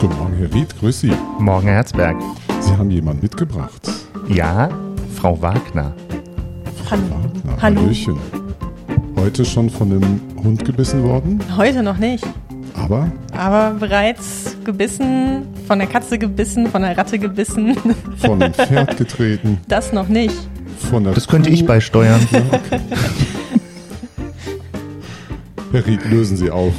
Guten Morgen, Herr Ried, grüß Sie. Morgen, Herr Herzberg. Sie haben jemanden mitgebracht. Ja, Frau Wagner. Hallo. Wagner, Hallo. Hallöchen. Heute schon von einem Hund gebissen worden, Heute noch nicht, aber aber bereits gebissen, von der Katze gebissen, von der Ratte gebissen. von einem Pferd getreten, Das noch nicht. von der Das könnte ich beisteuern. Herr Ried, lösen Sie auf,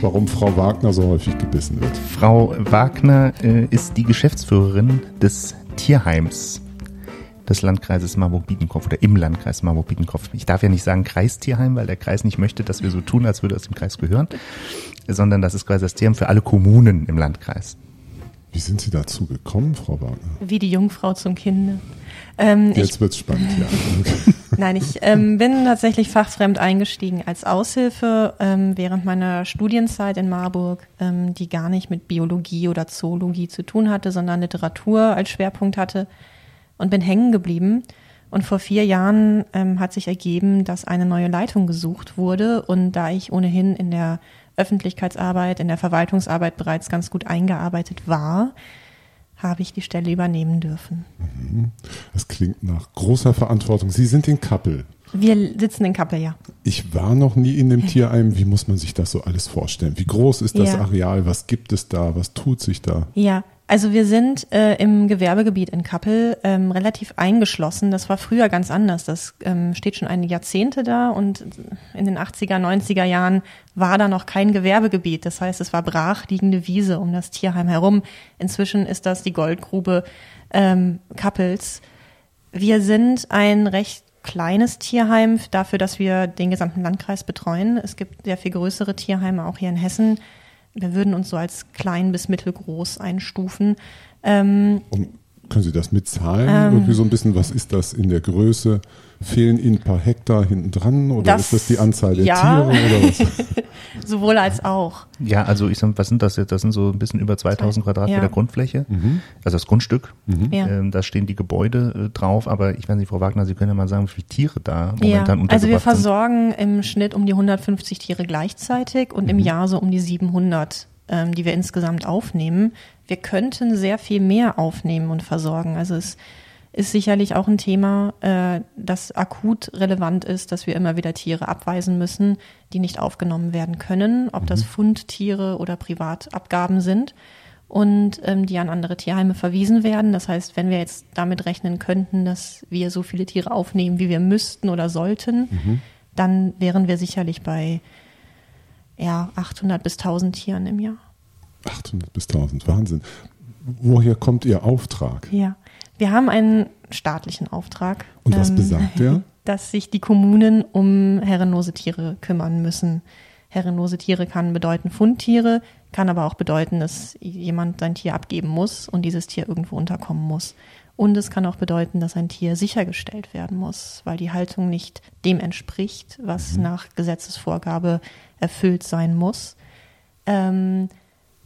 warum Frau Wagner so häufig gebissen wird. Frau Wagner äh, ist die Geschäftsführerin des Tierheims des Landkreises Marburg-Biedenkopf oder im Landkreis Marburg-Biedenkopf. Ich darf ja nicht sagen Kreistierheim, weil der Kreis nicht möchte, dass wir so tun, als würde es dem Kreis gehören, sondern das ist quasi das Tierheim für alle Kommunen im Landkreis. Wie sind Sie dazu gekommen, Frau Wagner? Wie die Jungfrau zum Kinde. Ähm, Jetzt wird's spannend, ja. nein, ich ähm, bin tatsächlich fachfremd eingestiegen als Aushilfe ähm, während meiner Studienzeit in Marburg, ähm, die gar nicht mit Biologie oder Zoologie zu tun hatte, sondern Literatur als Schwerpunkt hatte und bin hängen geblieben. Und vor vier Jahren ähm, hat sich ergeben, dass eine neue Leitung gesucht wurde. Und da ich ohnehin in der Öffentlichkeitsarbeit, in der Verwaltungsarbeit bereits ganz gut eingearbeitet war, habe ich die Stelle übernehmen dürfen. Das klingt nach großer Verantwortung. Sie sind in Kappel. Wir sitzen in Kappel, ja. Ich war noch nie in dem Tierheim. Wie muss man sich das so alles vorstellen? Wie groß ist das Ja. Areal? Was gibt es da? Was tut sich da? Ja, also wir sind äh, im Gewerbegebiet in Kappel ähm, relativ eingeschlossen. Das war früher ganz anders. Das ähm, steht schon einige Jahrzehnte da und in den 80er, 90er Jahren war da noch kein Gewerbegebiet. Das heißt, es war brachliegende Wiese um das Tierheim herum. Inzwischen ist das die Goldgrube ähm, Kappels. Wir sind ein recht kleines Tierheim dafür, dass wir den gesamten Landkreis betreuen. Es gibt sehr viel größere Tierheime auch hier in Hessen. Wir würden uns so als klein bis mittelgroß einstufen. Ähm, Um, können Sie das mit Zahlen? Ähm. Irgendwie so ein bisschen, was ist das in der Größe? Fehlen Ihnen ein paar Hektar hinten dran? Oder Das- ist das die Anzahl der ja. Tiere? Oder was? sowohl als auch. Ja, also ich sag, was sind das jetzt? Das sind so ein bisschen über 2000 Quadratmeter Ja. Grundfläche, also das Grundstück. Ja. Ähm, da stehen die Gebäude äh, drauf, aber ich weiß nicht, Frau Wagner, Sie können ja mal sagen, wie viele Tiere da Ja, momentan untergebracht also wir sind. versorgen im Schnitt um die 150 Tiere gleichzeitig und im Jahr so um die 700, ähm, die wir insgesamt aufnehmen. Wir könnten sehr viel mehr aufnehmen und versorgen. Also es ist sicherlich auch ein Thema, äh, das akut relevant ist, dass wir immer wieder Tiere abweisen müssen, die nicht aufgenommen werden können, ob das Fundtiere oder Privatabgaben sind und ähm, die an andere Tierheime verwiesen werden. Das heißt, wenn wir jetzt damit rechnen könnten, dass wir so viele Tiere aufnehmen, wie wir müssten oder sollten, dann wären wir sicherlich bei ja, 800 bis 1000 Tieren im Jahr. 800 bis 1000, Wahnsinn. Woher kommt Ihr Auftrag? Ja, wir haben einen staatlichen Auftrag. Und was ähm, besagt der? Dass sich die Kommunen um herrenlose Tiere kümmern müssen. Herrenlose Tiere kann bedeuten Fundtiere, kann aber auch bedeuten, dass jemand sein Tier abgeben muss und dieses Tier irgendwo unterkommen muss. Und es kann auch bedeuten, dass ein Tier sichergestellt werden muss, weil die Haltung nicht dem entspricht, was nach Gesetzesvorgabe erfüllt sein muss. Ähm,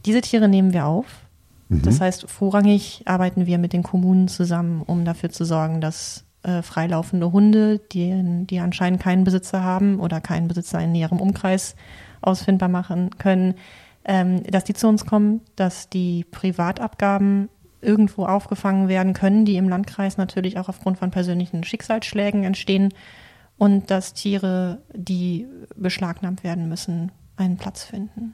diese Tiere nehmen wir auf. Das heißt, vorrangig arbeiten wir mit den Kommunen zusammen, um dafür zu sorgen, dass äh, freilaufende Hunde, die, die anscheinend keinen Besitzer haben oder keinen Besitzer in näherem Umkreis ausfindbar machen können, ähm, dass die zu uns kommen, dass die Privatabgaben irgendwo aufgefangen werden können, die im Landkreis natürlich auch aufgrund von persönlichen Schicksalsschlägen entstehen und dass Tiere, die beschlagnahmt werden müssen, einen Platz finden.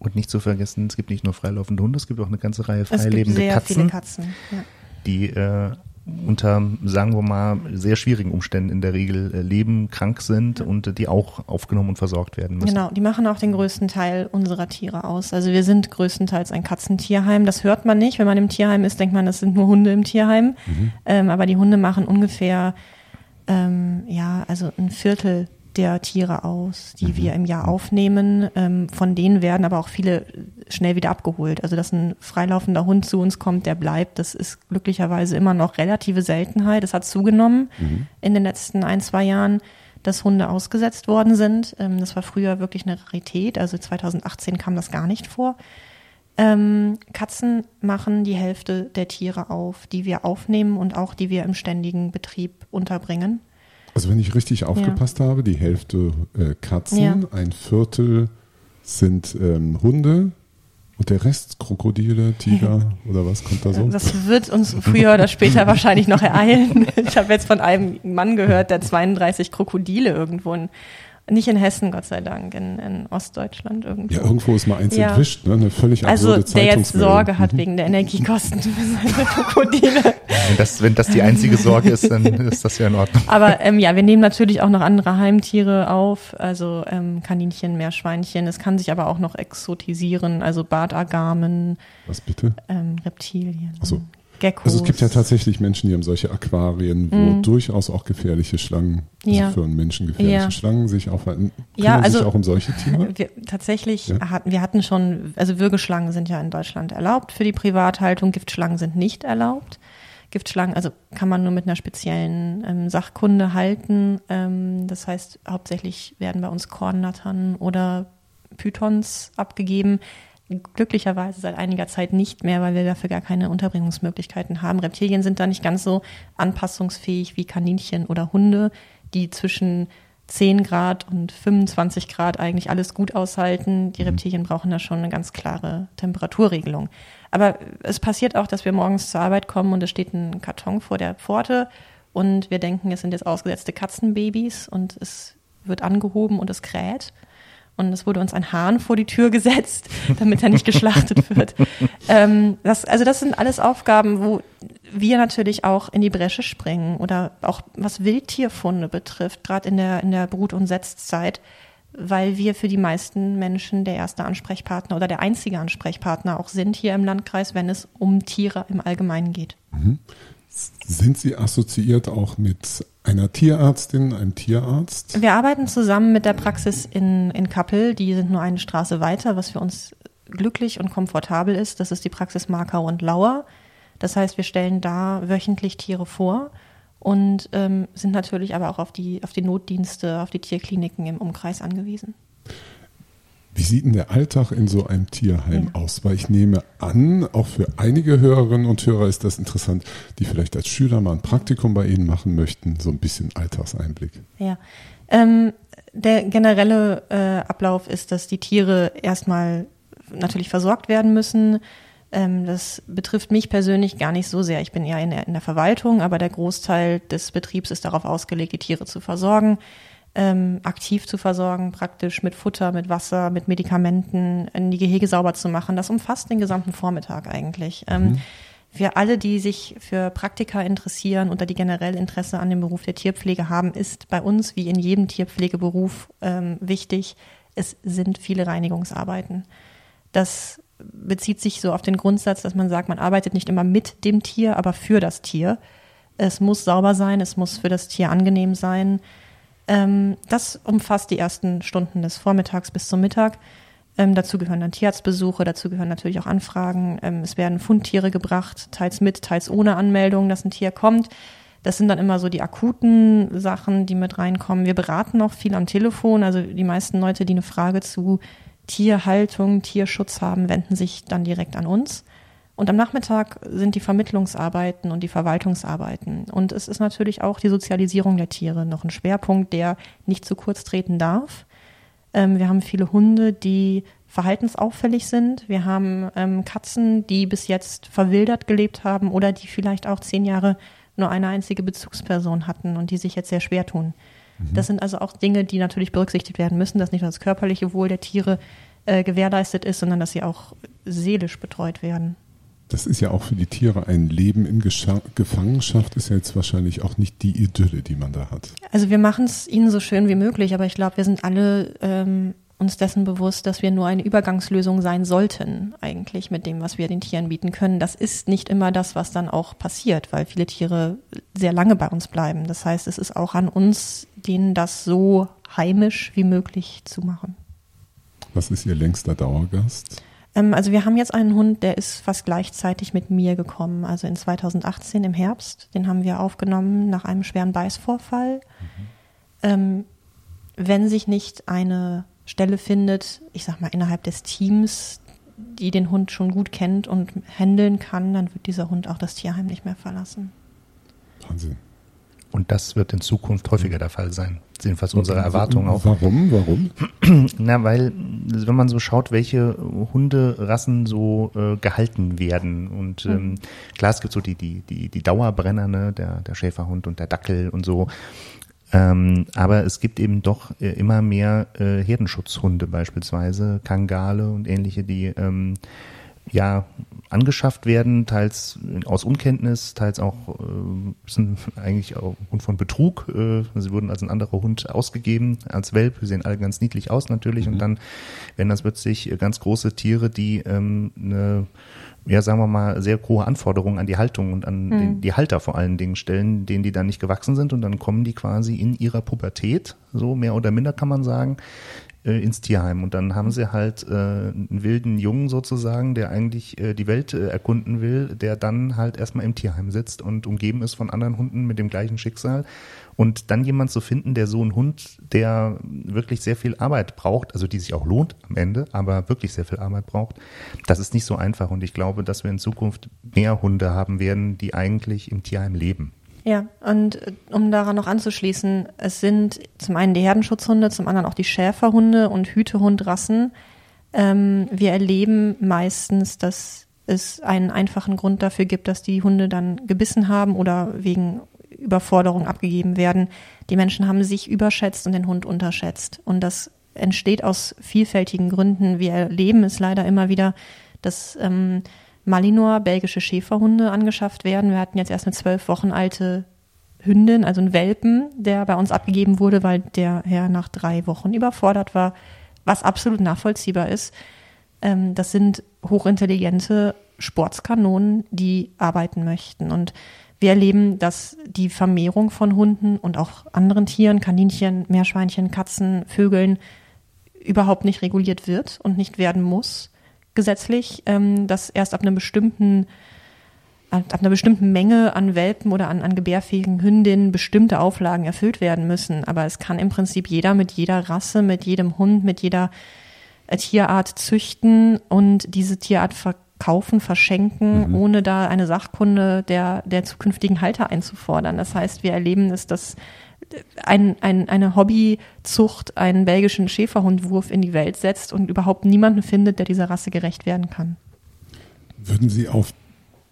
Und nicht zu vergessen, es gibt nicht nur freilaufende Hunde, es gibt auch eine ganze Reihe freilebende Katzen, viele Katzen. Ja. die äh, unter, sagen wir mal, sehr schwierigen Umständen in der Regel äh, leben, krank sind und äh, die auch aufgenommen und versorgt werden müssen. Genau, die machen auch den größten Teil unserer Tiere aus. Also wir sind größtenteils ein Katzentierheim. Das hört man nicht. Wenn man im Tierheim ist, denkt man, das sind nur Hunde im Tierheim. Ähm, aber die Hunde machen ungefähr, ähm, ja, also ein Viertel der Tiere aus, die wir im Jahr aufnehmen. Ähm, von denen werden aber auch viele schnell wieder abgeholt. Also dass ein freilaufender Hund zu uns kommt, der bleibt, das ist glücklicherweise immer noch relative Seltenheit. Es hat zugenommen in den letzten ein, zwei Jahren, dass Hunde ausgesetzt worden sind. Ähm, das war früher wirklich eine Rarität. Also 2018 kam das gar nicht vor. Ähm, Katzen machen die Hälfte der Tiere auf, die wir aufnehmen und auch die wir im ständigen Betrieb unterbringen. Also wenn ich richtig aufgepasst habe, die Hälfte äh, Katzen, Ja. ein Viertel sind ähm, Hunde Und der Rest, Krokodile, Tiger oder was kommt da so? Das wird uns früher oder später wahrscheinlich noch ereilen. Ich habe jetzt von einem Mann gehört, der 32 Krokodile irgendwo in nicht in Hessen, Gott sei Dank, in, in Ostdeutschland irgendwo. Ja, irgendwo ist mal eins Ja. entwischt, ne? Eine völlig Also absurde der jetzt. Sorge hat Mhm. wegen der Energiekosten für seine Krokodile. Wenn das, wenn das die einzige Sorge ist, dann ist das ja in Ordnung. Aber ähm, ja, wir nehmen natürlich auch noch andere Heimtiere auf, also ähm, Kaninchen, Meerschweinchen. Es kann sich aber auch noch exotisieren, also Bartagamen, Was bitte? ähm, Reptilien, Ach so. Geckos. Also es gibt ja tatsächlich Menschen, die haben solche Aquarien, wo Mhm. durchaus auch gefährliche Schlangen, also Ja. für einen Menschen gefährliche Ja. Schlangen sich aufhalten. Ja, Kümmern sich also- auch um solche Tiere? Wir, tatsächlich Ja. hatten wir hatten schon, also Würgeschlangen sind ja in Deutschland erlaubt für die Privathaltung, Giftschlangen sind nicht erlaubt. Giftschlangen, also kann man nur mit einer speziellen ähm, Sachkunde halten. Ähm, das heißt, hauptsächlich werden bei uns Kornnattern oder Pythons abgegeben. Glücklicherweise seit einiger Zeit nicht mehr, weil wir dafür gar keine Unterbringungsmöglichkeiten haben. Reptilien sind da nicht ganz so anpassungsfähig wie Kaninchen oder Hunde, die zwischen 10 Grad und 25 Grad eigentlich alles gut aushalten. Die Reptilien brauchen da schon eine ganz klare Temperaturregelung. Aber es passiert auch, dass wir morgens zur Arbeit kommen und es steht ein Karton vor der Pforte und wir denken, es sind jetzt ausgesetzte Katzenbabys und es wird angehoben und es kräht. Und es wurde uns ein Hahn vor die Tür gesetzt, damit er nicht geschlachtet wird. Ähm, das, also das sind alles Aufgaben, wo wir natürlich auch in die Bresche springen oder auch was Wildtierfunde betrifft, gerade in der, in der Brut- und Setzzeit, weil wir für die meisten Menschen der erste Ansprechpartner oder der einzige Ansprechpartner auch sind hier im Landkreis, wenn es um Tiere im Allgemeinen geht. Sind Sie assoziiert auch mit einer Tierärztin, einem Tierarzt? Wir arbeiten zusammen mit der Praxis in, in Kappel, die sind nur eine Straße weiter, was für uns glücklich und komfortabel ist. Das ist die Praxis Markau und Lauer. Das heißt, wir stellen da wöchentlich Tiere vor und ähm, sind natürlich aber auch auf die, auf die Notdienste, auf die Tierkliniken im Umkreis angewiesen. Wie sieht denn der Alltag in so einem Tierheim Ja. aus? Weil ich nehme an, auch für einige Hörerinnen und Hörer ist das interessant, die vielleicht als Schüler mal ein Praktikum bei Ihnen machen möchten, so ein bisschen Alltagseinblick. Ja. Ähm, der generelle äh, Ablauf ist, dass die Tiere erstmal natürlich versorgt werden müssen. Ähm, das betrifft mich persönlich gar nicht so sehr. Ich bin eher in der, in der Verwaltung, aber der Großteil des Betriebs ist darauf ausgelegt, die Tiere zu versorgen, ähm, aktiv zu versorgen, praktisch mit Futter, mit Wasser, mit Medikamenten, in die Gehege sauber zu machen. Das umfasst den gesamten Vormittag eigentlich. Ähm, für alle, die sich für Praktika interessieren oder die generell Interesse an dem Beruf der Tierpflege haben, ist bei uns wie in jedem Tierpflegeberuf ähm, wichtig, es sind viele Reinigungsarbeiten. Das bezieht sich so auf den Grundsatz, dass man sagt, man arbeitet nicht immer mit dem Tier, aber für das Tier. Es muss sauber sein, es muss für das Tier angenehm sein. Ähm, das umfasst die ersten Stunden des Vormittags bis zum Mittag. Ähm, dazu gehören dann Tierarztbesuche, dazu gehören natürlich auch Anfragen. Ähm, es werden Fundtiere gebracht, teils mit, teils ohne Anmeldung, dass ein Tier kommt. Das sind dann immer so die akuten Sachen, die mit reinkommen. Wir beraten auch viel am Telefon. Also die meisten Leute, die eine Frage zu Tierhaltung, Tierschutz haben, wenden sich dann direkt an uns. Und am Nachmittag sind die Vermittlungsarbeiten und die Verwaltungsarbeiten. Und es ist natürlich auch die Sozialisierung der Tiere noch ein Schwerpunkt, der nicht zu kurz treten darf. Ähm, wir haben viele Hunde, die verhaltensauffällig sind. Wir haben ähm, Katzen, die bis jetzt verwildert gelebt haben oder die vielleicht auch zehn Jahre nur eine einzige Bezugsperson hatten und die sich jetzt sehr schwer tun. Das sind also auch Dinge, die natürlich berücksichtigt werden müssen, dass nicht nur das körperliche Wohl der Tiere äh, gewährleistet ist, sondern dass sie auch seelisch betreut werden. Das ist ja auch für die Tiere ein Leben in Gescha Gefangenschaft, ist ja jetzt wahrscheinlich auch nicht die Idylle, die man da hat. Also wir machen es ihnen so schön wie möglich, aber ich glaube, wir sind alle ähm, uns dessen bewusst, dass wir nur eine Übergangslösung sein sollten, eigentlich mit dem, was wir den Tieren bieten können. Das ist nicht immer das, was dann auch passiert, weil viele Tiere sehr lange bei uns bleiben. Das heißt, es ist auch an uns, denen das so heimisch wie möglich zu machen. Was ist Ihr längster Dauergast? Ähm, also wir haben jetzt einen Hund, der ist fast gleichzeitig mit mir gekommen, also in 2018 im Herbst. Den haben wir aufgenommen nach einem schweren Beißvorfall. Ähm, wenn sich nicht eine Stelle findet, ich sag mal innerhalb des Teams, die den Hund schon gut kennt und handeln kann, dann wird dieser Hund auch das Tierheim nicht mehr verlassen. Wahnsinn. Und das wird in Zukunft häufiger der Fall sein. Jedenfalls unsere Erwartung auch. Warum? Warum? Na, weil wenn man so schaut, welche Hunderassen so äh, gehalten werden. Und ähm, klar, es gibt so die, die, die, die Dauerbrenner, ne? der, der Schäferhund und der Dackel und so. Ähm, aber es gibt eben doch äh, immer mehr äh, Herdenschutzhunde beispielsweise, Kangale und ähnliche, die ähm, ja angeschafft werden, teils aus Unkenntnis, teils auch äh, sind eigentlich auch Hund von Betrug. Äh, sie wurden als ein anderer Hund ausgegeben als Welpe, sehen alle ganz niedlich aus natürlich mhm. und dann werden das plötzlich ganz große Tiere, die ähm, eine ja, sagen wir mal, sehr hohe Anforderungen an die Haltung und an mhm. den, die Halter vor allen Dingen stellen, denen die dann nicht gewachsen sind und dann kommen die quasi in ihrer Pubertät, so mehr oder minder kann man sagen, ins Tierheim. Und dann haben sie halt äh, einen wilden Jungen sozusagen, der eigentlich äh, die Welt äh, erkunden will, der dann halt erstmal im Tierheim sitzt und umgeben ist von anderen Hunden mit dem gleichen Schicksal. Und dann jemand zu finden, der so einen Hund, der wirklich sehr viel Arbeit braucht, also die sich auch lohnt am Ende, aber wirklich sehr viel Arbeit braucht, das ist nicht so einfach. Und ich glaube, dass wir in Zukunft mehr Hunde haben werden, die eigentlich im Tierheim leben. Ja, und äh, um daran noch anzuschließen, es sind zum einen die Herdenschutzhunde, zum anderen auch die Schäferhunde und Hütehundrassen. Ähm, wir erleben meistens, dass es einen einfachen Grund dafür gibt, dass die Hunde dann gebissen haben oder wegen Überforderung abgegeben werden. Die Menschen haben sich überschätzt und den Hund unterschätzt. Und das entsteht aus vielfältigen Gründen. Wir erleben es leider immer wieder, dass ähm, Malinois, belgische Schäferhunde, angeschafft werden. Wir hatten jetzt erst eine zwölf Wochen alte Hündin, also ein Welpen, der bei uns abgegeben wurde, weil der Herr nach drei Wochen überfordert war, was absolut nachvollziehbar ist. Ähm, das sind hochintelligente Sportskanonen, die arbeiten möchten. Und wir erleben, dass die Vermehrung von Hunden und auch anderen Tieren, Kaninchen, Meerschweinchen, Katzen, Vögeln, überhaupt nicht reguliert wird und nicht werden muss gesetzlich, ähm, dass erst ab einem bestimmten ab einer bestimmten Menge an Welpen oder an, an gebärfähigen Hündinnen bestimmte Auflagen erfüllt werden müssen. Aber es kann im Prinzip jeder mit jeder Rasse, mit jedem Hund, mit jeder äh, Tierart züchten und diese Tierart verkaufen, verschenken, mhm. ohne da eine Sachkunde der, der zukünftigen Halter einzufordern. Das heißt, wir erleben es, dass ein, ein, eine Hobbyzucht einen belgischen Schäferhundwurf in die Welt setzt und überhaupt niemanden findet, der dieser Rasse gerecht werden kann. Würden Sie auf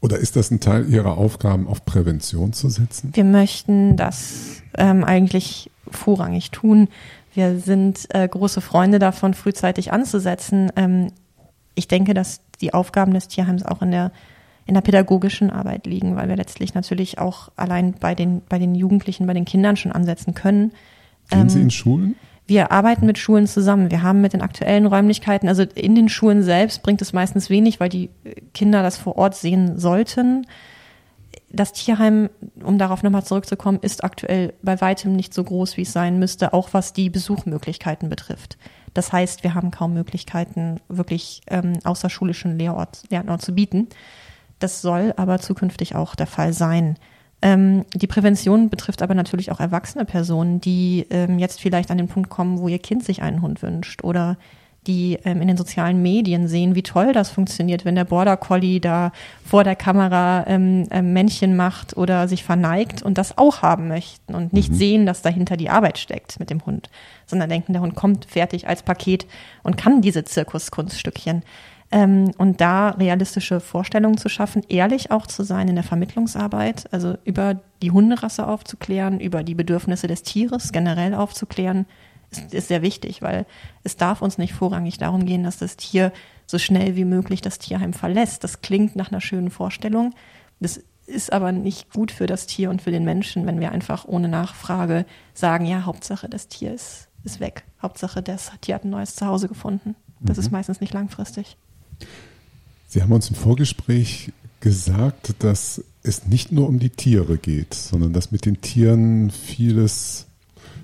oder ist das ein Teil Ihrer Aufgaben, auf Prävention zu setzen? Wir möchten das ähm, eigentlich vorrangig tun. Wir sind äh, große Freunde davon, frühzeitig anzusetzen. Ähm, ich denke, dass die Aufgaben des Tierheims auch in der in der pädagogischen Arbeit liegen, weil wir letztlich natürlich auch allein bei den, bei den Jugendlichen, bei den Kindern schon ansetzen können. Gehen ähm, Sie in Schulen? Wir arbeiten mit Schulen zusammen. Wir haben mit den aktuellen Räumlichkeiten, also in den Schulen selbst bringt es meistens wenig, weil die Kinder das vor Ort sehen sollten. Das Tierheim, um darauf nochmal zurückzukommen, ist aktuell bei weitem nicht so groß, wie es sein müsste, auch was die Besuchmöglichkeiten betrifft. Das heißt, wir haben kaum Möglichkeiten, wirklich ähm, außerschulischen Lehrort, Lernort zu bieten. Das soll aber zukünftig auch der Fall sein. Ähm, die Prävention betrifft aber natürlich auch erwachsene Personen, die ähm, jetzt vielleicht an den Punkt kommen, wo ihr Kind sich einen Hund wünscht oder die ähm, in den sozialen Medien sehen, wie toll das funktioniert, wenn der Border Collie da vor der Kamera ähm, ähm, Männchen macht oder sich verneigt und das auch haben möchten und nicht mhm. sehen, dass dahinter die Arbeit steckt mit dem Hund, sondern denken, der Hund kommt fertig als Paket und kann diese Zirkuskunststückchen. Ähm, und da realistische Vorstellungen zu schaffen, ehrlich auch zu sein in der Vermittlungsarbeit, also über die Hunderasse aufzuklären, über die Bedürfnisse des Tieres generell aufzuklären, ist, ist sehr wichtig, weil es darf uns nicht vorrangig darum gehen, dass das Tier so schnell wie möglich das Tierheim verlässt. Das klingt nach einer schönen Vorstellung. Das ist aber nicht gut für das Tier und für den Menschen, wenn wir einfach ohne Nachfrage sagen, ja, Hauptsache das Tier ist, ist weg. Hauptsache das Tier hat ein neues Zuhause gefunden. Das mhm. ist meistens nicht langfristig. Sie haben uns im Vorgespräch gesagt, dass es nicht nur um die Tiere geht, sondern dass mit den Tieren vieles,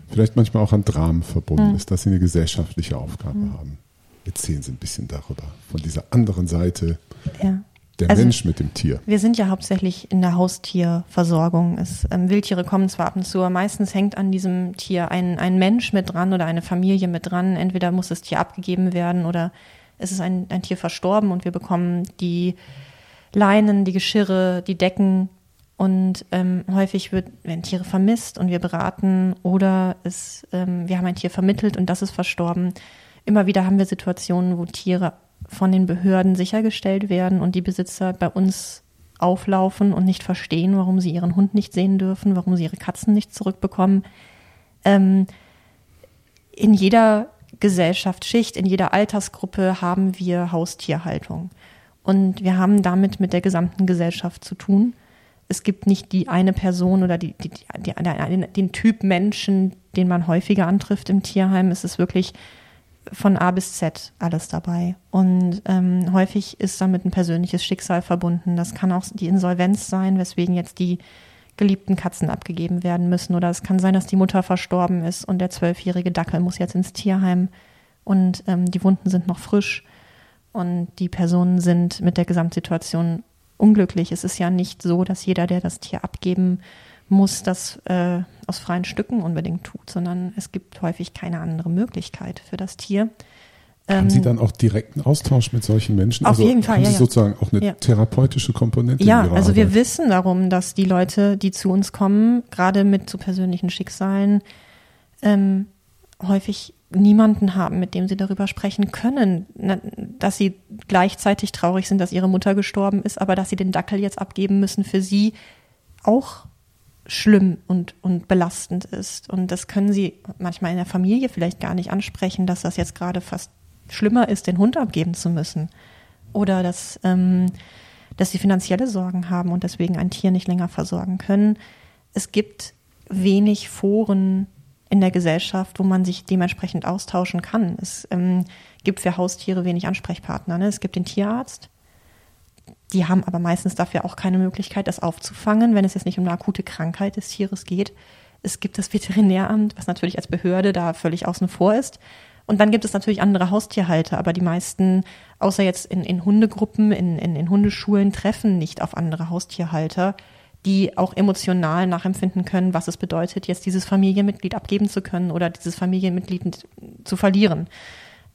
vielleicht manchmal auch an Dramen verbunden mhm. ist, dass sie eine gesellschaftliche Aufgabe mhm. haben. Erzählen Sie ein bisschen darüber, von dieser anderen Seite. Ja. Der also, Mensch mit dem Tier. Wir sind ja hauptsächlich in der Haustierversorgung. Es, ähm, Wildtiere kommen zwar ab und zu, aber meistens hängt an diesem Tier ein, ein Mensch mit dran oder eine Familie mit dran. Entweder muss das Tier abgegeben werden oder es ist ein, ein Tier verstorben und wir bekommen die Leinen, die Geschirre, die Decken und ähm, häufig wird, werden Tiere vermisst und wir beraten oder es, ähm, wir haben ein Tier vermittelt und das ist verstorben. immer wieder haben wir Situationen, wo Tiere von den Behörden sichergestellt werden und die Besitzer bei uns auflaufen und nicht verstehen, warum sie ihren Hund nicht sehen dürfen, warum sie ihre Katzen nicht zurückbekommen. Ähm, in jeder Gesellschaftsschicht, in jeder Altersgruppe haben wir Haustierhaltung. Und wir haben damit mit der gesamten Gesellschaft zu tun. Es gibt nicht die eine Person oder die, die, die, den, den Typ Menschen, den man häufiger antrifft im Tierheim. Es ist wirklich von A bis Z alles dabei. Und ähm, häufig ist damit ein persönliches Schicksal verbunden. Das kann auch die Insolvenz sein, weswegen jetzt die geliebten Katzen abgegeben werden müssen. Oder es kann sein, dass die Mutter verstorben ist und der zwölfjährige Dackel muss jetzt ins Tierheim und ähm, die Wunden sind noch frisch und die Personen sind mit der Gesamtsituation unglücklich. Es ist ja nicht so, dass jeder, der das Tier abgeben muss, das äh, aus freien Stücken unbedingt tut, sondern es gibt häufig keine andere Möglichkeit für das Tier. Haben Sie ähm, dann auch direkten Austausch mit solchen Menschen? Auf also jeden Fall, haben ja, Sie sozusagen auch eine ja. therapeutische Komponente? Ja, also Arbeit? wir wissen darum, dass die Leute, die zu uns kommen, gerade mit so persönlichen Schicksalen, ähm, häufig niemanden haben, mit dem sie darüber sprechen können, dass sie gleichzeitig traurig sind, dass ihre Mutter gestorben ist, aber dass sie den Dackel jetzt abgeben müssen, für sie auch schlimm und, und belastend ist. Und das können sie manchmal in der Familie vielleicht gar nicht ansprechen, dass das jetzt gerade fast schlimmer ist, den Hund abgeben zu müssen. Oder dass, ähm, dass sie finanzielle Sorgen haben und deswegen ein Tier nicht länger versorgen können. Es gibt wenig Foren in der Gesellschaft, wo man sich dementsprechend austauschen kann. Es ähm, gibt für Haustiere wenig Ansprechpartner. Ne? Es gibt den Tierarzt, die haben aber meistens dafür auch keine Möglichkeit, das aufzufangen, wenn es jetzt nicht um eine akute Krankheit des Tieres geht. Es gibt das Veterinäramt, was natürlich als Behörde da völlig außen vor ist. Und dann gibt es natürlich andere Haustierhalter, aber die meisten, außer jetzt in, in Hundegruppen, in, in, in Hundeschulen, treffen nicht auf andere Haustierhalter, die auch emotional nachempfinden können, was es bedeutet, jetzt dieses Familienmitglied abgeben zu können oder dieses Familienmitglied zu verlieren.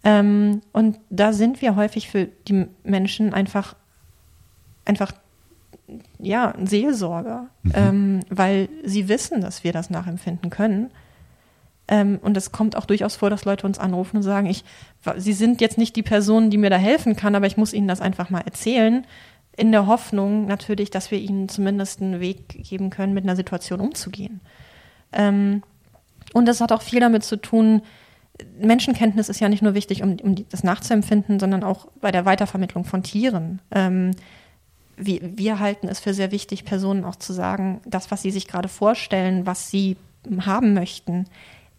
Ähm, und da sind wir häufig für die Menschen einfach einfach ja, ein Seelsorger, mhm. ähm, weil sie wissen, dass wir das nachempfinden können. Ähm, und es kommt auch durchaus vor, dass Leute uns anrufen und sagen, ich, sie sind jetzt nicht die Person, die mir da helfen kann, aber ich muss ihnen das einfach mal erzählen, in der Hoffnung natürlich, dass wir ihnen zumindest einen Weg geben können, mit einer Situation umzugehen. Ähm, und das hat auch viel damit zu tun, Menschenkenntnis ist ja nicht nur wichtig, um, um das nachzuempfinden, sondern auch bei der Weitervermittlung von Tieren. Ähm, wir, wir halten es für sehr wichtig, Personen auch zu sagen, das, was sie sich gerade vorstellen, was sie haben möchten,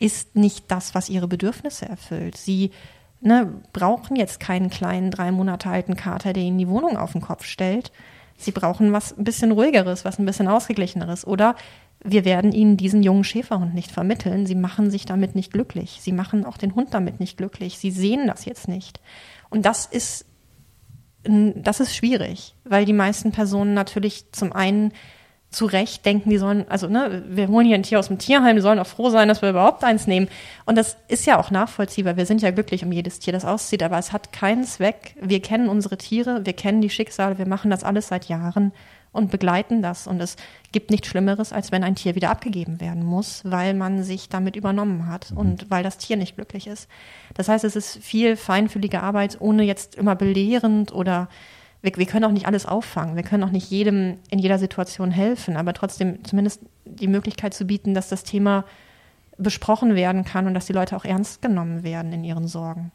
ist nicht das, was ihre Bedürfnisse erfüllt. Sie ne, brauchen jetzt keinen kleinen drei Monate alten Kater, der ihnen die Wohnung auf den Kopf stellt. Sie brauchen was ein bisschen ruhigeres, was ein bisschen ausgeglicheneres. Oder wir werden ihnen diesen jungen Schäferhund nicht vermitteln. Sie machen sich damit nicht glücklich. Sie machen auch den Hund damit nicht glücklich. Sie sehen das jetzt nicht. Und das ist das ist schwierig, weil die meisten Personen natürlich zum einen zu Recht denken, die sollen, also ne, wir holen hier ein Tier aus dem Tierheim, die sollen auch froh sein, dass wir überhaupt eins nehmen. Und das ist ja auch nachvollziehbar. Wir sind ja glücklich um jedes Tier, das auszieht, aber es hat keinen Zweck. Wir kennen unsere Tiere, wir kennen die Schicksale, wir machen das alles seit Jahren und begleiten das. Und es gibt nichts Schlimmeres, als wenn ein Tier wieder abgegeben werden muss, weil man sich damit übernommen hat mhm. und weil das Tier nicht glücklich ist. Das heißt, es ist viel feinfühlige Arbeit, ohne jetzt immer belehrend oder wir, wir können auch nicht alles auffangen. Wir können auch nicht jedem in jeder Situation helfen, aber trotzdem zumindest die Möglichkeit zu bieten, dass das Thema besprochen werden kann und dass die Leute auch ernst genommen werden in ihren Sorgen.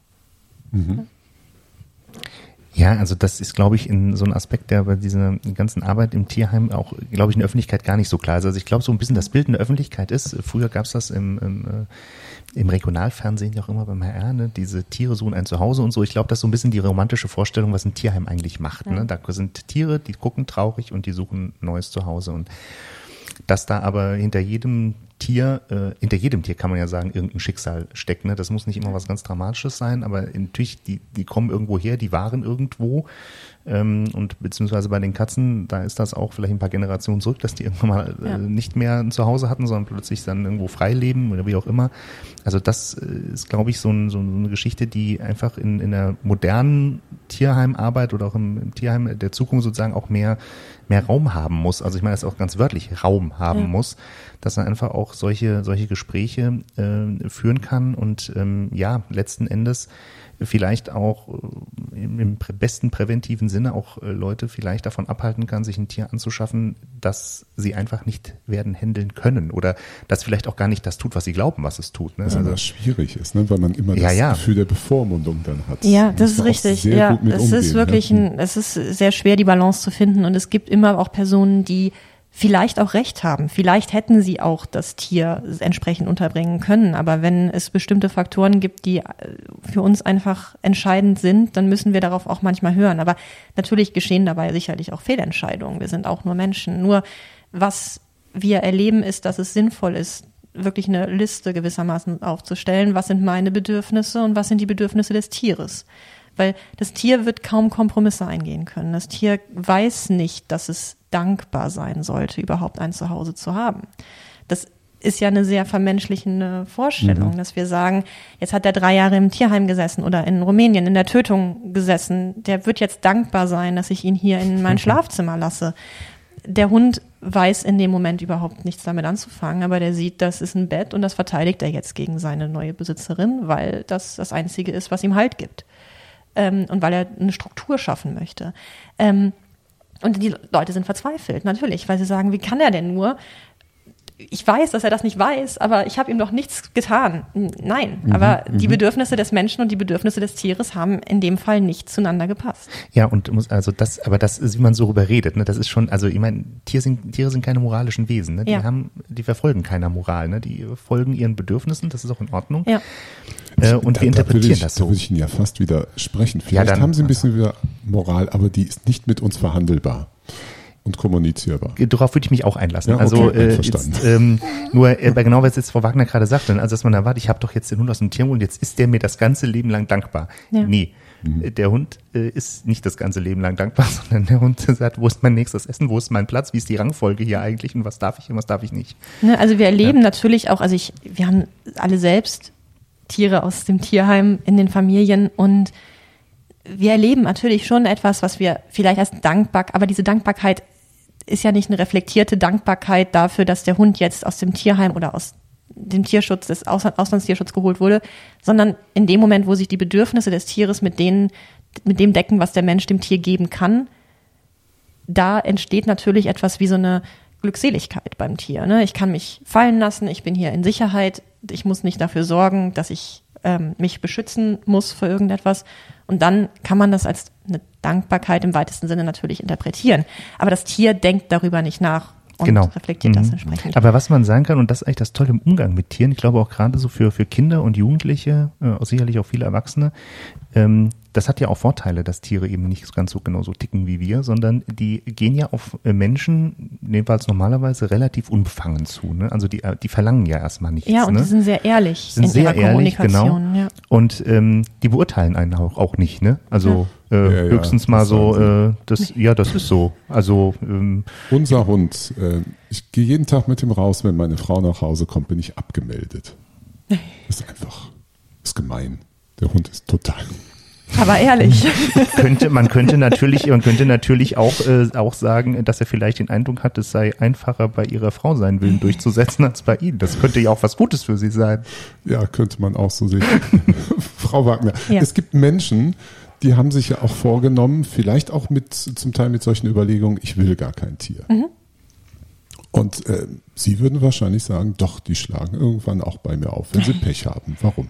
Mhm. Ja, also das ist, glaube ich, in so ein Aspekt, der bei dieser ganzen Arbeit im Tierheim auch, glaube ich, in der Öffentlichkeit gar nicht so klar ist. Also ich glaube, so ein bisschen das Bild in der Öffentlichkeit ist, früher gab es das im, im, äh, im Regionalfernsehen ja auch immer beim HR, ne? diese Tiere suchen ein Zuhause und so. Ich glaube, das ist so ein bisschen die romantische Vorstellung, was ein Tierheim eigentlich macht. Ne? Da sind Tiere, die gucken traurig und die suchen ein neues Zuhause. Und dass da aber hinter jedem Tier, äh, hinter jedem Tier kann man ja sagen, irgendein Schicksal steckt. Ne? Das muss nicht immer was ganz Dramatisches sein, aber natürlich, die, die kommen irgendwo her, die waren irgendwo. Ähm, und beziehungsweise bei den Katzen, da ist das auch vielleicht ein paar Generationen zurück, dass die irgendwann mal äh, ja. nicht mehr ein Zuhause hatten, sondern plötzlich dann irgendwo frei leben oder wie auch immer. Also das äh, ist, glaube ich, so, ein, so, eine Geschichte, die einfach in, in der modernen Tierheimarbeit oder auch im, im Tierheim der Zukunft sozusagen auch mehr, mehr Raum haben muss. Also ich meine das auch ganz wörtlich, Raum haben ja. muss, dass er einfach auch auch solche, solche Gespräche äh, führen kann und ähm, ja, letzten Endes vielleicht auch äh, im besten präventiven Sinne auch äh, Leute vielleicht davon abhalten kann, sich ein Tier anzuschaffen, dass sie einfach nicht werden händeln können oder das vielleicht auch gar nicht das tut, was sie glauben, was es tut. Ne? Was also, schwierig ist, ne? weil man immer ja, das ja. Gefühl der Bevormundung dann hat. Ja, das ist richtig. Ja, es umgehen, ist wirklich ne? ein, es ist sehr schwer, die Balance zu finden und es gibt immer auch Personen, die vielleicht auch recht haben. Vielleicht hätten sie auch das Tier entsprechend unterbringen können. Aber wenn es bestimmte Faktoren gibt, die äh, für uns einfach entscheidend sind, dann müssen wir darauf auch manchmal hören. Aber natürlich geschehen dabei sicherlich auch Fehlentscheidungen. Wir sind auch nur Menschen. Nur was wir erleben, ist, dass es sinnvoll ist, wirklich eine Liste gewissermaßen aufzustellen. Was sind meine Bedürfnisse und was sind die Bedürfnisse des Tieres? Weil das Tier wird kaum Kompromisse eingehen können. Das Tier weiß nicht, dass es dankbar sein sollte, überhaupt ein Zuhause zu haben. Das ist ja eine sehr vermenschlichende Vorstellung, mhm. dass wir sagen, jetzt hat er drei Jahre im Tierheim gesessen oder in Rumänien in der Tötung gesessen. Der wird jetzt dankbar sein, dass ich ihn hier in mein Schlafzimmer lasse. Der Hund weiß in dem Moment überhaupt nichts damit anzufangen, aber der sieht, das ist ein Bett und das verteidigt er jetzt gegen seine neue Besitzerin, weil das das Einzige ist, was ihm Halt gibt. Ähm, und weil er eine Struktur schaffen möchte. Ähm, und die Leute sind verzweifelt, natürlich, weil sie sagen, wie kann er denn nur? Ich weiß, dass er das nicht weiß, aber ich habe ihm doch nichts getan. Nein, mhm, aber die mhm. Bedürfnisse des Menschen und die Bedürfnisse des Tieres haben in dem Fall nicht zueinander gepasst. Ja, und muss also das, aber das, wie man so darüber redet, ne, das ist schon, also ich meine, Tiere sind, Tiere sind keine moralischen Wesen, ne? Die ja. haben, die verfolgen keiner Moral, ne? Die folgen ihren Bedürfnissen, das ist auch in Ordnung. Ja. Äh, und da, wir interpretieren ich, das so. Da würde ich Ihnen ja fast widersprechen. Vielleicht ja, dann, haben Sie ein bisschen wieder Moral, aber die ist nicht mit uns verhandelbar und kommunizierbar. Darauf würde ich mich auch einlassen. Ja, also okay, äh, jetzt, ähm, nur äh, genau was jetzt Frau Wagner gerade sagte, also dass man erwartet, ich habe doch jetzt den Hund aus dem Tier und jetzt ist der mir das ganze Leben lang dankbar. Ja. Nee. Mhm. Der Hund äh, ist nicht das ganze Leben lang dankbar, sondern der Hund sagt, wo ist mein nächstes Essen, wo ist mein Platz, wie ist die Rangfolge hier eigentlich und was darf ich und was darf ich nicht. Ne, also wir erleben ja. natürlich auch, also ich, wir haben alle selbst Tiere aus dem Tierheim in den Familien und wir erleben natürlich schon etwas, was wir vielleicht als dankbar, aber diese Dankbarkeit ist ja nicht eine reflektierte Dankbarkeit dafür, dass der Hund jetzt aus dem Tierheim oder aus dem Tierschutz, des Auslandstierschutz geholt wurde, sondern in dem Moment, wo sich die Bedürfnisse des Tieres mit denen, mit dem decken, was der Mensch dem Tier geben kann, da entsteht natürlich etwas wie so eine Glückseligkeit beim Tier. Ne? Ich kann mich fallen lassen, ich bin hier in Sicherheit, ich muss nicht dafür sorgen, dass ich ähm, mich beschützen muss für irgendetwas. Und dann kann man das als eine Dankbarkeit im weitesten Sinne natürlich interpretieren. Aber das Tier denkt darüber nicht nach und genau. reflektiert mhm. das entsprechend. Aber was man sagen kann, und das ist eigentlich das Tolle im Umgang mit Tieren, ich glaube auch gerade so für, für Kinder und Jugendliche, äh, sicherlich auch viele Erwachsene, ähm, das hat ja auch Vorteile, dass Tiere eben nicht ganz so genau so ticken wie wir, sondern die gehen ja auf äh, Menschen jedenfalls normalerweise relativ unbefangen zu. Ne? Also die, äh, die verlangen ja erstmal nichts. Ja, und ne? die sind sehr ehrlich sind in sehr ihrer ehrlich, genau. Ja. Und ähm, die beurteilen einen auch, auch nicht. Ne? Also ja. Äh, ja, höchstens mal so, äh, das, ja, das ist so. Also ähm, unser Hund. Äh, ich gehe jeden Tag mit ihm raus, wenn meine Frau nach Hause kommt, bin ich abgemeldet. ist einfach, ist gemein. Der Hund ist total aber ehrlich. könnte, man könnte natürlich, man könnte natürlich auch, äh, auch sagen, dass er vielleicht den Eindruck hat, es sei einfacher bei ihrer Frau seinen Willen durchzusetzen als bei Ihnen. Das könnte ja auch was Gutes für Sie sein. Ja, könnte man auch so sehen. Frau Wagner, ja. es gibt Menschen, die haben sich ja auch vorgenommen, vielleicht auch mit, zum Teil mit solchen Überlegungen, ich will gar kein Tier. Mhm. Und äh, Sie würden wahrscheinlich sagen, doch, die schlagen irgendwann auch bei mir auf, wenn sie Pech haben. Warum?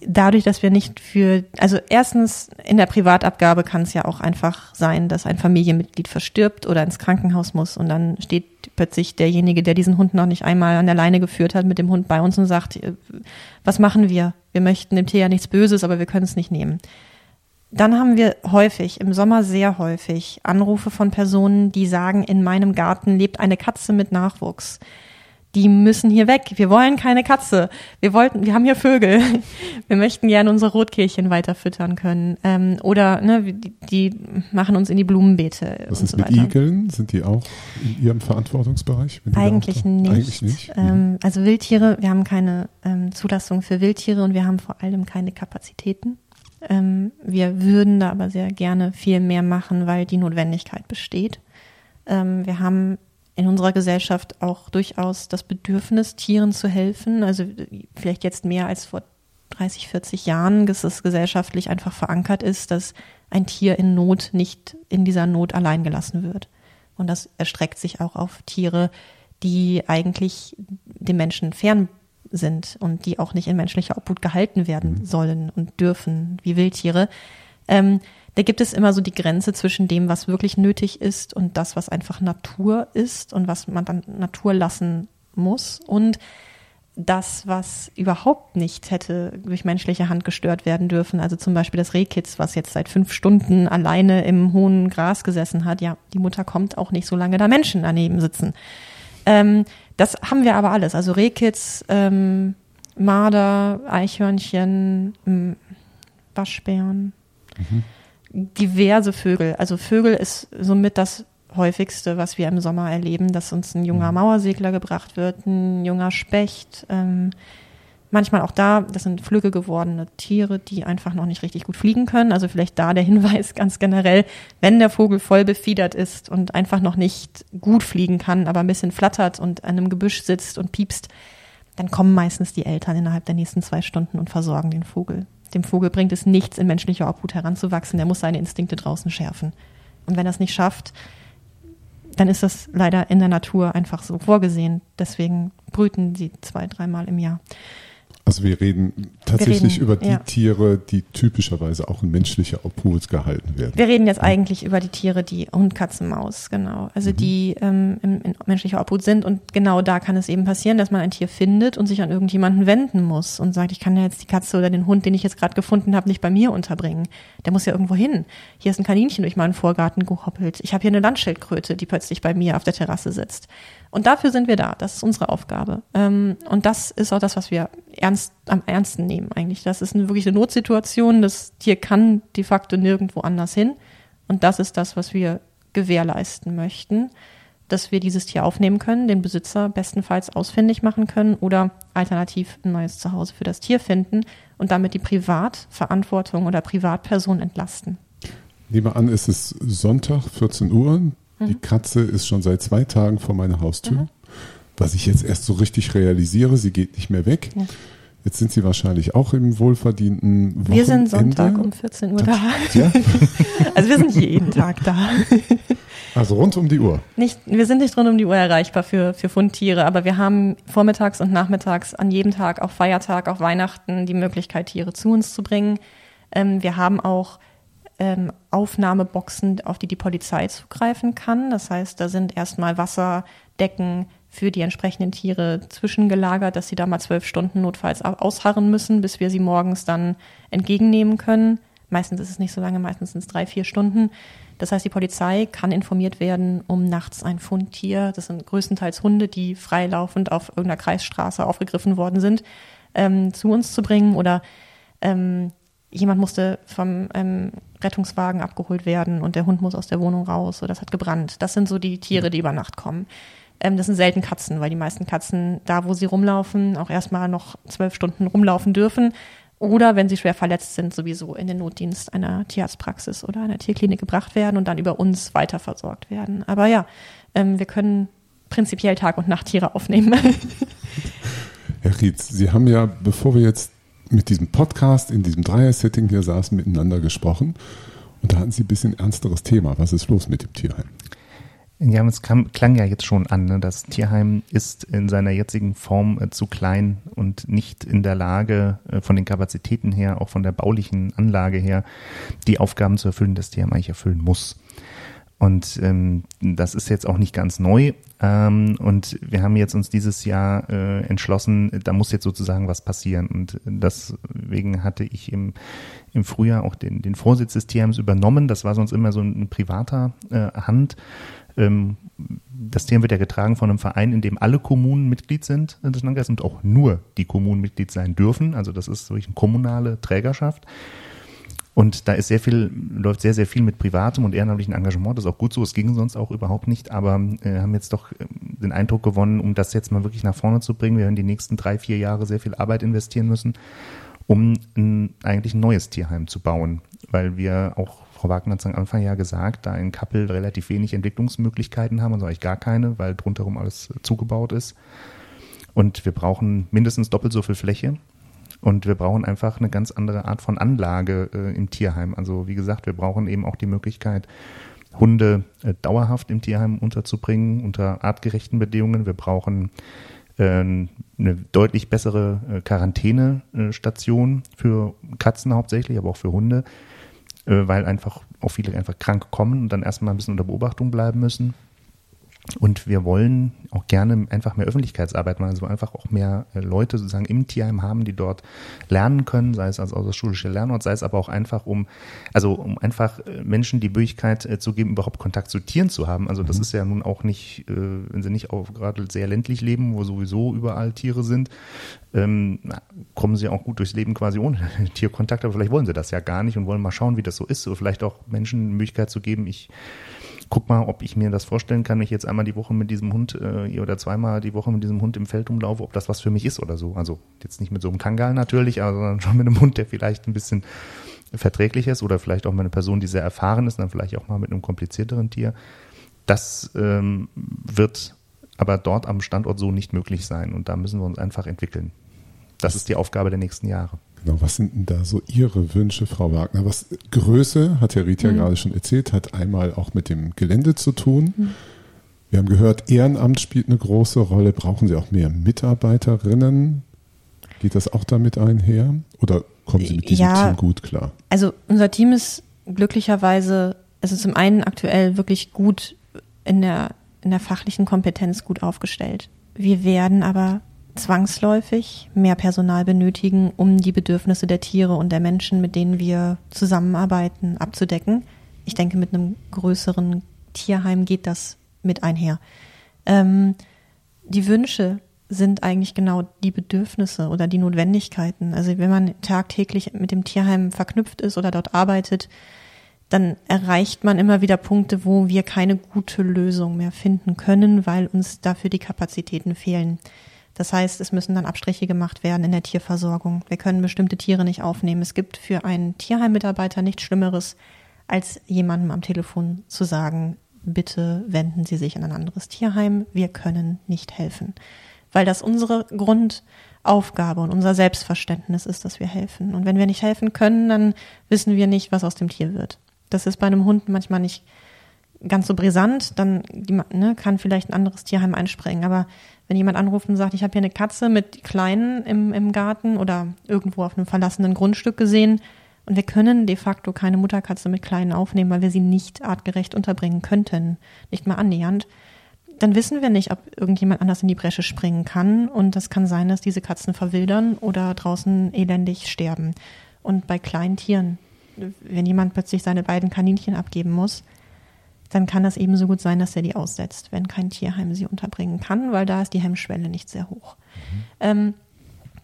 Dadurch, dass wir nicht für, also erstens in der Privatabgabe kann es ja auch einfach sein, dass ein Familienmitglied verstirbt oder ins Krankenhaus muss und dann steht plötzlich derjenige, der diesen Hund noch nicht einmal an der Leine geführt hat, mit dem Hund bei uns und sagt, äh, was machen wir? Wir möchten dem Tier ja nichts Böses, aber wir können es nicht nehmen. Dann haben wir häufig, im Sommer sehr häufig, Anrufe von Personen, die sagen, in meinem Garten lebt eine Katze mit Nachwuchs die müssen hier weg. Wir wollen keine Katze. Wir wollten, wir haben hier Vögel. Wir möchten gerne unsere Rotkehlchen weiter füttern können. Ähm, oder ne, die, die, machen uns in die Blumenbeete. Was ist so mit weiter. Igeln? Sind die auch in Ihrem Verantwortungsbereich? Eigentlich nicht. Eigentlich nicht. Ähm, mhm. also Wildtiere, wir haben keine ähm, Zulassung für Wildtiere und wir haben vor allem keine Kapazitäten. Ähm, wir würden da aber sehr gerne viel mehr machen, weil die Notwendigkeit besteht. Ähm, wir haben in unserer Gesellschaft auch durchaus das Bedürfnis, Tieren zu helfen. Also vielleicht jetzt mehr als vor 30, 40 Jahren, dass es gesellschaftlich einfach verankert ist, dass ein Tier in Not nicht in dieser Not allein gelassen wird. Und das erstreckt sich auch auf Tiere, die eigentlich dem Menschen fern sind und die auch nicht in menschlicher Obhut gehalten werden mhm. sollen und dürfen, wie Wildtiere. Ähm, da gibt es immer so die Grenze zwischen dem, was wirklich nötig ist und das, was einfach Natur ist und was man dann Natur lassen muss. Und das, was überhaupt nicht hätte durch menschliche Hand gestört werden dürfen, also zum Beispiel das Rehkitz, was jetzt seit fünf Stunden alleine im hohen Gras gesessen hat, ja, die Mutter kommt auch nicht, solange da Menschen daneben sitzen. Ähm, das haben wir aber alles, also Rehkitz, ähm, Marder, Eichhörnchen, Waschbären, mhm. Diverse Vögel. Also Vögel ist somit das häufigste, was wir im Sommer erleben, dass uns ein junger mhm. Mauersegler gebracht wird, ein junger Specht. Ähm, manchmal auch da, das sind flügge gewordene Tiere, die einfach noch nicht richtig gut fliegen können. Also vielleicht da der Hinweis ganz generell, wenn der Vogel voll befiedert ist und einfach noch nicht gut fliegen kann, aber ein bisschen flattert und an einem Gebüsch sitzt und piepst, dann kommen meistens die Eltern innerhalb der nächsten zwei Stunden und versorgen den Vogel. Dem Vogel bringt es nichts, in menschlicher Obhut heranzuwachsen. Der muss seine Instinkte draußen schärfen. Und wenn er es nicht schafft, dann ist das leider in der Natur einfach so vorgesehen. Deswegen brüten sie zwei, dreimal im Jahr. Also wir reden tatsächlich wir reden, über die ja. Tiere, die typischerweise auch in menschlicher Obhut gehalten werden. Wir reden jetzt eigentlich über die Tiere, die Hund, Katzen, Maus, genau. Also mhm. die ähm, in, in menschlicher Obhut sind und genau da kann es eben passieren, dass man ein Tier findet und sich an irgendjemanden wenden muss und sagt, ich kann ja jetzt die Katze oder den Hund, den ich jetzt gerade gefunden habe, nicht bei mir unterbringen. Der muss ja irgendwo hin. Hier ist ein Kaninchen durch meinen Vorgarten gehoppelt. Ich habe hier eine Landschildkröte, die plötzlich bei mir auf der Terrasse sitzt. Und dafür sind wir da. Das ist unsere Aufgabe. Ähm, und das ist auch das, was wir ernst, am ernsten nehmen eigentlich. Das ist eine, wirklich eine Notsituation. Das Tier kann de facto nirgendwo anders hin. Und das ist das, was wir gewährleisten möchten, dass wir dieses Tier aufnehmen können, den Besitzer bestenfalls ausfindig machen können oder alternativ ein neues Zuhause für das Tier finden und damit die Privatverantwortung oder Privatperson entlasten. Nehmen wir an, es ist Sonntag, 14 Uhr. Die mhm. Katze ist schon seit zwei Tagen vor meiner Haustür. Mhm. Was ich jetzt erst so richtig realisiere, sie geht nicht mehr weg. Ja. Jetzt sind Sie wahrscheinlich auch im wohlverdienten Wochenende. Wir sind Sonntag um 14 Uhr da. Ja? also wir sind jeden Tag da. Also rund um die Uhr. Nicht, wir sind nicht rund um die Uhr erreichbar für, für Fundtiere, aber wir haben vormittags und nachmittags an jedem Tag, auch Feiertag, auch Weihnachten, die Möglichkeit, Tiere zu uns zu bringen. Ähm, wir haben auch ähm, Aufnahmeboxen, auf die die Polizei zugreifen kann. Das heißt, da sind erstmal Wasserdecken für die entsprechenden Tiere zwischengelagert, dass sie da mal zwölf Stunden notfalls ausharren müssen, bis wir sie morgens dann entgegennehmen können. Meistens ist es nicht so lange, meistens sind es drei, vier Stunden. Das heißt, die Polizei kann informiert werden, um nachts ein Fundtier, das sind größtenteils Hunde, die freilaufend auf irgendeiner Kreisstraße aufgegriffen worden sind, ähm, zu uns zu bringen oder ähm, jemand musste vom ähm, Rettungswagen abgeholt werden und der Hund muss aus der Wohnung raus oder das hat gebrannt. Das sind so die Tiere, die über Nacht kommen. Ähm, das sind selten Katzen, weil die meisten Katzen da, wo sie rumlaufen, auch erstmal noch zwölf Stunden rumlaufen dürfen. Oder wenn sie schwer verletzt sind, sowieso in den Notdienst einer Tierarztpraxis oder einer Tierklinik gebracht werden und dann über uns weiter versorgt werden. Aber ja, ähm, wir können prinzipiell Tag- und Nachttiere aufnehmen. Herr Rietz, Sie haben ja, bevor wir jetzt mit diesem Podcast in diesem Dreier-Setting hier saßen, miteinander gesprochen. Und da hatten Sie ein bisschen ernsteres Thema. Was ist los mit dem Tierheim? Ja, es kam, klang ja jetzt schon an. Ne? Das Tierheim ist in seiner jetzigen Form äh, zu klein und nicht in der Lage, äh, von den Kapazitäten her, auch von der baulichen Anlage her, die Aufgaben zu erfüllen, das Tierheim eigentlich erfüllen muss. Und ähm, das ist jetzt auch nicht ganz neu. Ähm, und wir haben jetzt uns dieses Jahr äh, entschlossen, da muss jetzt sozusagen was passieren. Und deswegen hatte ich im, im Frühjahr auch den, den Vorsitz des TMs übernommen. Das war sonst immer so ein privater äh, Hand. Ähm, das TM wird ja getragen von einem Verein, in dem alle Kommunen Mitglied sind des Landkreises und auch nur die Kommunen Mitglied sein dürfen. Also das ist wirklich eine kommunale Trägerschaft. Und da ist sehr viel, läuft sehr, sehr viel mit privatem und ehrenamtlichem Engagement. Das ist auch gut so. Es ging sonst auch überhaupt nicht. Aber äh, haben jetzt doch äh, den Eindruck gewonnen, um das jetzt mal wirklich nach vorne zu bringen. Wir werden die nächsten drei, vier Jahre sehr viel Arbeit investieren müssen, um ein, eigentlich ein neues Tierheim zu bauen. Weil wir auch Frau Wagner hat es am Anfang ja gesagt, da in Kappel relativ wenig Entwicklungsmöglichkeiten haben, also eigentlich gar keine, weil drumherum alles zugebaut ist. Und wir brauchen mindestens doppelt so viel Fläche. Und wir brauchen einfach eine ganz andere Art von Anlage äh, im Tierheim. Also wie gesagt, wir brauchen eben auch die Möglichkeit, Hunde äh, dauerhaft im Tierheim unterzubringen unter artgerechten Bedingungen. Wir brauchen äh, eine deutlich bessere äh, Quarantänestation für Katzen hauptsächlich, aber auch für Hunde, äh, weil einfach auch viele einfach krank kommen und dann erstmal ein bisschen unter Beobachtung bleiben müssen. Und wir wollen auch gerne einfach mehr Öffentlichkeitsarbeit machen, also einfach auch mehr äh, Leute sozusagen im Tierheim haben, die dort lernen können, sei es als außerschulische Lernort, sei es aber auch einfach um, also um einfach äh, Menschen die Möglichkeit äh, zu geben, überhaupt Kontakt zu Tieren zu haben. Also das mhm. ist ja nun auch nicht, wenn sie nicht auch gerade sehr ländlich leben, wo sowieso überall Tiere sind, ähm, kommen sie auch gut durchs Leben quasi ohne Tierkontakt, aber vielleicht wollen sie das ja gar nicht und wollen mal schauen, wie das so ist, oder vielleicht auch Menschen die Möglichkeit zu geben, ich guck mal, ob ich mir das vorstellen kann, wenn ich jetzt einmal die Woche mit diesem Hund äh, oder zweimal die Woche mit diesem Hund im Feld umlaufe, ob das was für mich ist oder so. Also jetzt nicht mit so einem Kangal natürlich, aber sondern schon mit einem Hund, der vielleicht ein bisschen verträglich ist oder vielleicht auch mal eine Person, die sehr erfahren ist, dann vielleicht auch mal mit einem komplizierteren Tier. Das ähm, wird aber dort am Standort so nicht möglich sein und da müssen wir uns einfach entwickeln. Das ist die Aufgabe der nächsten Jahre. Genau, was sind denn da so Ihre Wünsche, Frau Wagner? Was Größe, hat Herr Rita mhm. gerade schon erzählt, hat einmal auch mit dem Gelände zu tun. Mhm. Wir haben gehört, Ehrenamt spielt eine große Rolle. Brauchen Sie auch mehr Mitarbeiterinnen? Geht das auch damit einher? Oder kommen Sie mit diesem ja, Team gut klar? Also unser Team ist glücklicherweise, also zum einen aktuell wirklich gut in der, in der fachlichen Kompetenz gut aufgestellt. Wir werden aber zwangsläufig mehr Personal benötigen, um die Bedürfnisse der Tiere und der Menschen, mit denen wir zusammenarbeiten, abzudecken. Ich denke, mit einem größeren Tierheim geht das mit einher. Ähm, die Wünsche sind eigentlich genau die Bedürfnisse oder die Notwendigkeiten. Also wenn man tagtäglich mit dem Tierheim verknüpft ist oder dort arbeitet, dann erreicht man immer wieder Punkte, wo wir keine gute Lösung mehr finden können, weil uns dafür die Kapazitäten fehlen. Das heißt, es müssen dann Abstriche gemacht werden in der Tierversorgung. Wir können bestimmte Tiere nicht aufnehmen. Es gibt für einen Tierheimmitarbeiter nichts Schlimmeres, als jemandem am Telefon zu sagen, bitte wenden Sie sich an ein anderes Tierheim, wir können nicht helfen. Weil das unsere Grundaufgabe und unser Selbstverständnis ist, dass wir helfen. Und wenn wir nicht helfen können, dann wissen wir nicht, was aus dem Tier wird. Das ist bei einem Hund manchmal nicht ganz so brisant, dann ne, kann vielleicht ein anderes Tierheim einspringen. Aber wenn jemand anruft und sagt, ich habe hier eine Katze mit Kleinen im, im Garten oder irgendwo auf einem verlassenen Grundstück gesehen und wir können de facto keine Mutterkatze mit Kleinen aufnehmen, weil wir sie nicht artgerecht unterbringen könnten, nicht mal annähernd, dann wissen wir nicht, ob irgendjemand anders in die Bresche springen kann und das kann sein, dass diese Katzen verwildern oder draußen elendig sterben. Und bei kleinen Tieren, wenn jemand plötzlich seine beiden Kaninchen abgeben muss, dann kann das ebenso gut sein, dass er die aussetzt, wenn kein Tierheim sie unterbringen kann, weil da ist die Hemmschwelle nicht sehr hoch. Mhm. Ähm,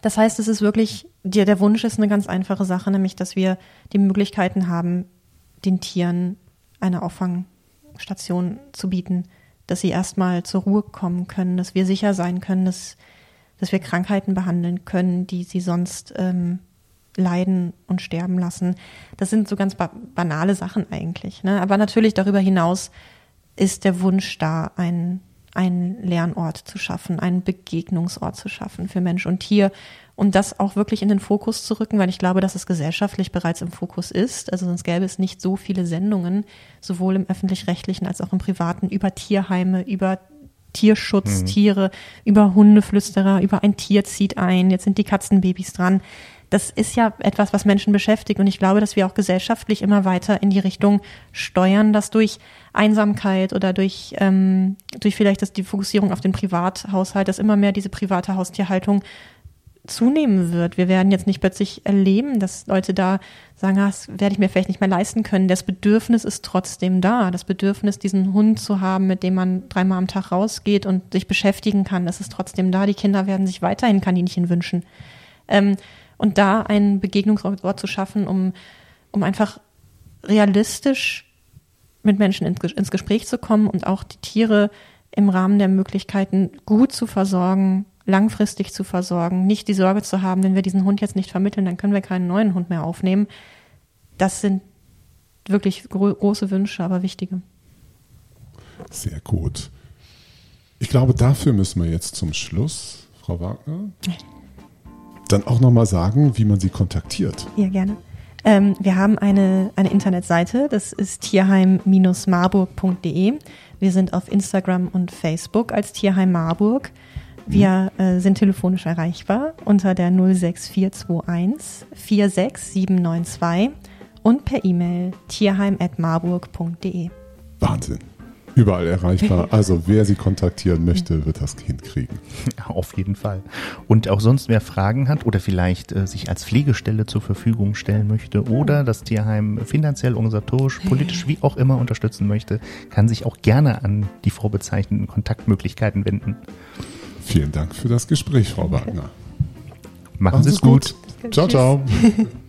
das heißt, es ist wirklich, der, der Wunsch ist eine ganz einfache Sache, nämlich, dass wir die Möglichkeiten haben, den Tieren eine Auffangstation zu bieten, dass sie erstmal zur Ruhe kommen können, dass wir sicher sein können, dass, dass wir Krankheiten behandeln können, die sie sonst ähm, leiden und sterben lassen. Das sind so ganz ba banale Sachen eigentlich. Ne? Aber natürlich darüber hinaus ist der Wunsch da, ein einen Lernort zu schaffen, einen Begegnungsort zu schaffen für Mensch und Tier und das auch wirklich in den Fokus zu rücken, weil ich glaube, dass es gesellschaftlich bereits im Fokus ist. Also sonst gäbe es nicht so viele Sendungen, sowohl im öffentlich-rechtlichen als auch im privaten, über Tierheime, über Tierschutz, mhm. Tiere, über Hundeflüsterer, über ein Tier zieht ein, jetzt sind die Katzenbabys dran das ist ja etwas, was Menschen beschäftigt. Und ich glaube, dass wir auch gesellschaftlich immer weiter in die Richtung steuern, dass durch Einsamkeit oder durch, ähm, durch vielleicht das, die Fokussierung auf den Privathaushalt, dass immer mehr diese private Haustierhaltung zunehmen wird. Wir werden jetzt nicht plötzlich erleben, dass Leute da sagen, ah, das werde ich mir vielleicht nicht mehr leisten können. Das Bedürfnis ist trotzdem da. Das Bedürfnis, diesen Hund zu haben, mit dem man dreimal am Tag rausgeht und sich beschäftigen kann, das ist trotzdem da. Die Kinder werden sich weiterhin Kaninchen wünschen. Ähm, und da einen Begegnungsort zu schaffen, um, um einfach realistisch mit Menschen ins, Gespräch zu kommen und auch die Tiere im Rahmen der Möglichkeiten gut zu versorgen, langfristig zu versorgen, nicht die Sorge zu haben, wenn wir diesen Hund jetzt nicht vermitteln, dann können wir keinen neuen Hund mehr aufnehmen. Das sind wirklich gro große Wünsche, aber wichtige. Sehr gut. Ich glaube, dafür müssen wir jetzt zum Schluss, Frau Wagner, dann auch nochmal sagen, wie man Sie kontaktiert. Ja, gerne. Ähm, wir haben eine, eine Internetseite, das ist tierheim-marburg.de. Wir sind auf Instagram und Facebook als Tierheim Marburg. Wir äh, sind telefonisch erreichbar unter der 06421 46792 und per E-Mail tierheim.marburg.de. Wahnsinn. Überall erreichbar. Also wer sie kontaktieren möchte, wird das hinkriegen. Auf jeden Fall. Und auch sonst, wer Fragen hat oder vielleicht äh, sich als Pflegestelle zur Verfügung stellen möchte oder das Tierheim finanziell, organisatorisch, politisch, wie auch immer unterstützen möchte, kann sich auch gerne an die vorbezeichneten Kontaktmöglichkeiten wenden. Vielen Dank für das Gespräch, Frau Wagner. Machen Sie es gut. gut. Ciao, ciao.